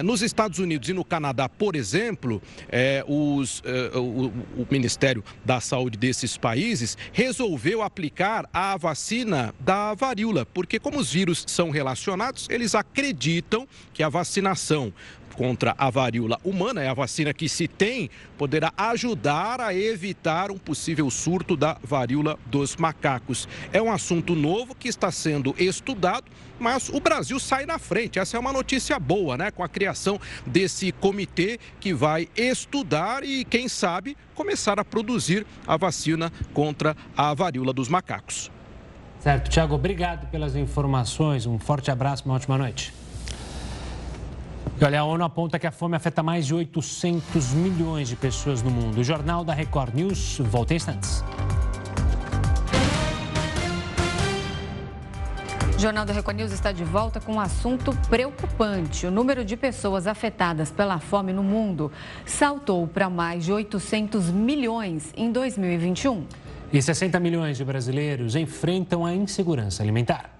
nos Estados Unidos e no Canadá, por exemplo, os, o, o Ministério da Saúde desses países resolveu aplicar a vacina da varíola, porque como os vírus são relacionados, eles acreditam que a vacinação contra a varíola humana, é a vacina que se tem, poderá ajudar a evitar um possível surto da varíola dos macacos. É um assunto novo que está sendo estudado, mas o Brasil sai na frente. Essa é uma notícia boa, né? Com a criação desse comitê que vai estudar e, quem sabe, começar a produzir a vacina contra a varíola dos macacos. Certo, Tiago, obrigado pelas informações. Um forte abraço, uma ótima noite. E olha, a ONU aponta que a fome afeta mais de 800 milhões de pessoas no mundo. O Jornal da Record News volta em instantes. O Jornal da Record News está de volta com um assunto preocupante. O número de pessoas afetadas pela fome no mundo saltou para mais de 800 milhões em 2021. E 60 milhões de brasileiros enfrentam a insegurança alimentar.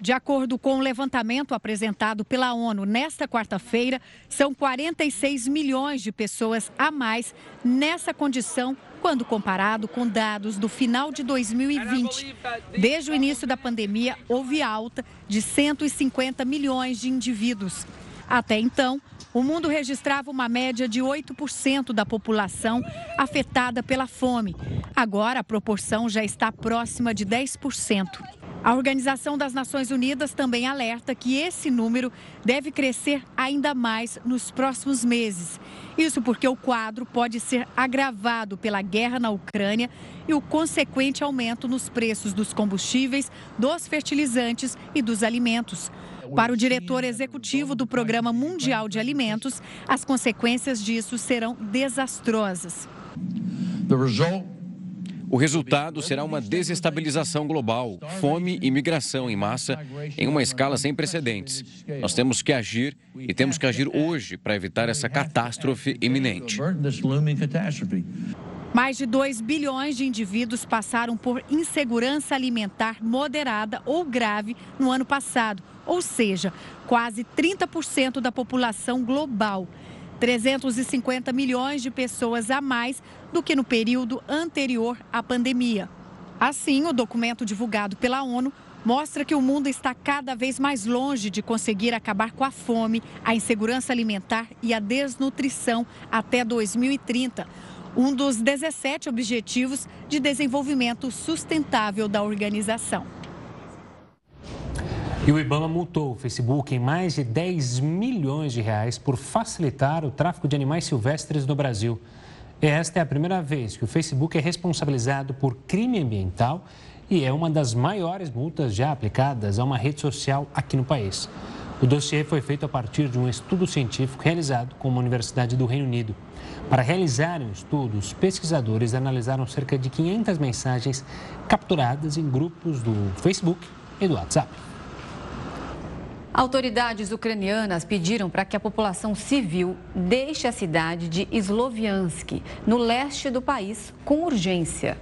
De acordo com o levantamento apresentado pela ONU nesta quarta-feira, são 46 milhões de pessoas a mais nessa condição quando comparado com dados do final de 2020. Desde o início da pandemia, houve alta de 150 milhões de indivíduos. Até então, o mundo registrava uma média de 8% da população afetada pela fome. Agora, a proporção já está próxima de 10%. A Organização das Nações Unidas também alerta que esse número deve crescer ainda mais nos próximos meses. Isso porque o quadro pode ser agravado pela guerra na Ucrânia e o consequente aumento nos preços dos combustíveis, dos fertilizantes e dos alimentos. Para o diretor executivo do Programa Mundial de Alimentos, as consequências disso serão desastrosas. O resultado será uma desestabilização global, fome e migração em massa em uma escala sem precedentes. Nós temos que agir e temos que agir hoje para evitar essa catástrofe iminente. Mais de 2 bilhões de indivíduos passaram por insegurança alimentar moderada ou grave no ano passado, ou seja, quase 30% da população global. 350 milhões de pessoas a mais do que no período anterior à pandemia. Assim, o documento divulgado pela ONU mostra que o mundo está cada vez mais longe de conseguir acabar com a fome, a insegurança alimentar e a desnutrição até 2030 um dos 17 objetivos de desenvolvimento sustentável da organização. E o Ibama multou o Facebook em mais de 10 milhões de reais por facilitar o tráfico de animais silvestres no Brasil. Esta é a primeira vez que o Facebook é responsabilizado por crime ambiental e é uma das maiores multas já aplicadas a uma rede social aqui no país. O dossiê foi feito a partir de um estudo científico realizado com uma universidade do Reino Unido. Para realizarem o estudo, os pesquisadores analisaram cerca de 500 mensagens capturadas em grupos do Facebook e do WhatsApp. Autoridades ucranianas pediram para que a população civil deixe a cidade de Sloviansk, no leste do país, com urgência.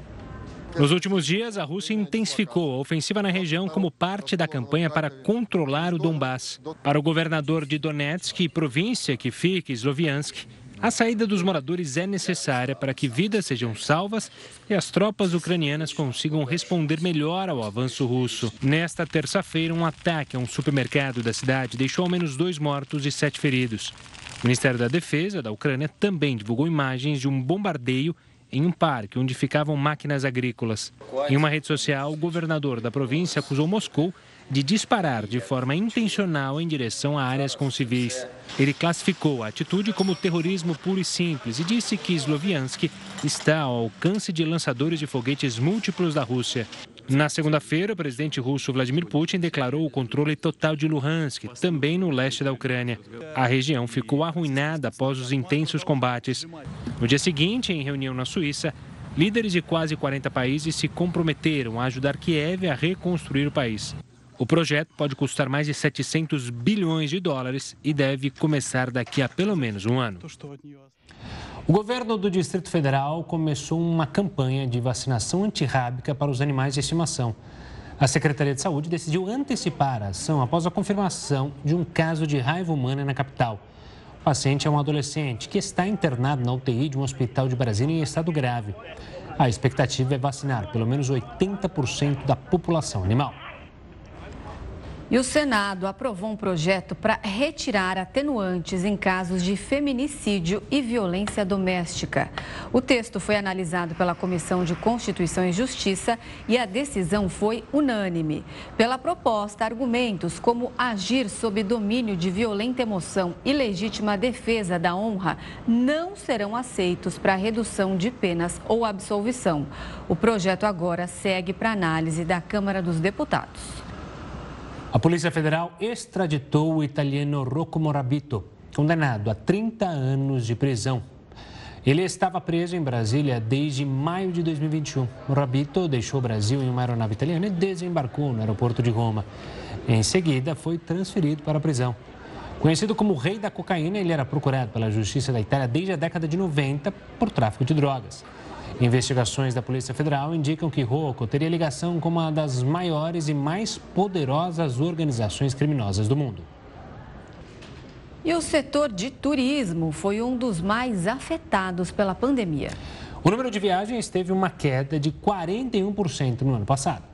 Nos últimos dias, a Rússia intensificou a ofensiva na região como parte da campanha para controlar o Donbass. Para o governador de Donetsk, província que fica Sloviansk, a saída dos moradores é necessária para que vidas sejam salvas e as tropas ucranianas consigam responder melhor ao avanço russo. Nesta terça-feira, um ataque a um supermercado da cidade deixou ao menos dois mortos e sete feridos. O Ministério da Defesa da Ucrânia também divulgou imagens de um bombardeio em um parque onde ficavam máquinas agrícolas. Em uma rede social, o governador da província acusou Moscou de disparar de forma intencional em direção a áreas com civis. Ele classificou a atitude como terrorismo puro e simples e disse que Sloviansk está ao alcance de lançadores de foguetes múltiplos da Rússia. Na segunda-feira, o presidente russo Vladimir Putin declarou o controle total de Luhansk, também no leste da Ucrânia. A região ficou arruinada após os intensos combates. No dia seguinte, em reunião na Suíça, líderes de quase 40 países se comprometeram a ajudar Kiev a reconstruir o país. O projeto pode custar mais de 700 bilhões de dólares e deve começar daqui a pelo menos um ano. O governo do Distrito Federal começou uma campanha de vacinação antirrábica para os animais de estimação. A Secretaria de Saúde decidiu antecipar a ação após a confirmação de um caso de raiva humana na capital. O paciente é um adolescente que está internado na UTI de um hospital de Brasília em estado grave. A expectativa é vacinar pelo menos 80% da população animal. E o Senado aprovou um projeto para retirar atenuantes em casos de feminicídio e violência doméstica. O texto foi analisado pela Comissão de Constituição e Justiça e a decisão foi unânime. Pela proposta, argumentos como agir sob domínio de violenta emoção e legítima defesa da honra não serão aceitos para redução de penas ou absolvição. O projeto agora segue para análise da Câmara dos Deputados. A Polícia Federal extraditou o italiano Rocco Morabito, condenado a 30 anos de prisão. Ele estava preso em Brasília desde maio de 2021. Morabito deixou o Brasil em uma aeronave italiana e desembarcou no aeroporto de Roma. Em seguida, foi transferido para a prisão. Conhecido como o rei da cocaína, ele era procurado pela Justiça da Itália desde a década de 90 por tráfico de drogas. Investigações da Polícia Federal indicam que Rocco teria ligação com uma das maiores e mais poderosas organizações criminosas do mundo. E o setor de turismo foi um dos mais afetados pela pandemia. O número de viagens teve uma queda de 41% no ano passado.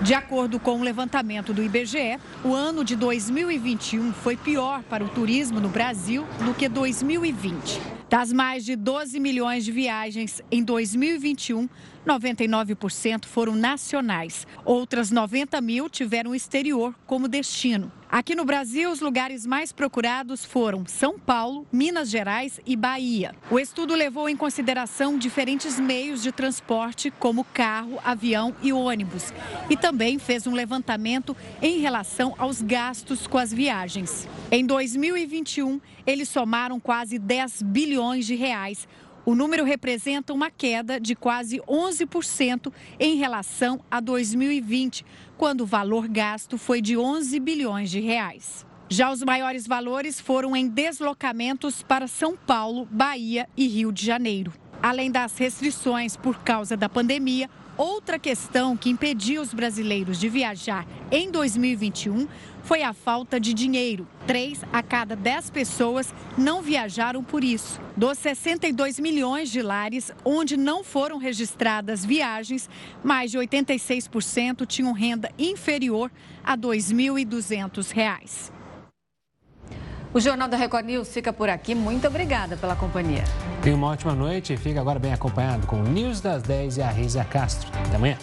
De acordo com o um levantamento do IBGE, o ano de 2021 foi pior para o turismo no Brasil do que 2020. Das mais de 12 milhões de viagens em 2021, 99% foram nacionais. Outras 90 mil tiveram o exterior como destino. Aqui no Brasil, os lugares mais procurados foram São Paulo, Minas Gerais e Bahia. O estudo levou em consideração diferentes meios de transporte, como carro, avião e ônibus. E também fez um levantamento em relação aos gastos com as viagens. Em 2021, eles somaram quase 10 bilhões de reais o número representa uma queda de quase 11% em relação a 2020, quando o valor gasto foi de 11 bilhões de reais. Já os maiores valores foram em deslocamentos para São Paulo, Bahia e Rio de Janeiro. Além das restrições por causa da pandemia, outra questão que impediu os brasileiros de viajar em 2021 foi a falta de dinheiro. Três a cada dez pessoas não viajaram por isso. Dos 62 milhões de lares onde não foram registradas viagens, mais de 86% tinham renda inferior a R$ 2.200. O Jornal da Record News fica por aqui. Muito obrigada pela companhia. Tenha uma ótima noite e fica agora bem acompanhado com o News das 10 e a Reisa Castro. Até amanhã.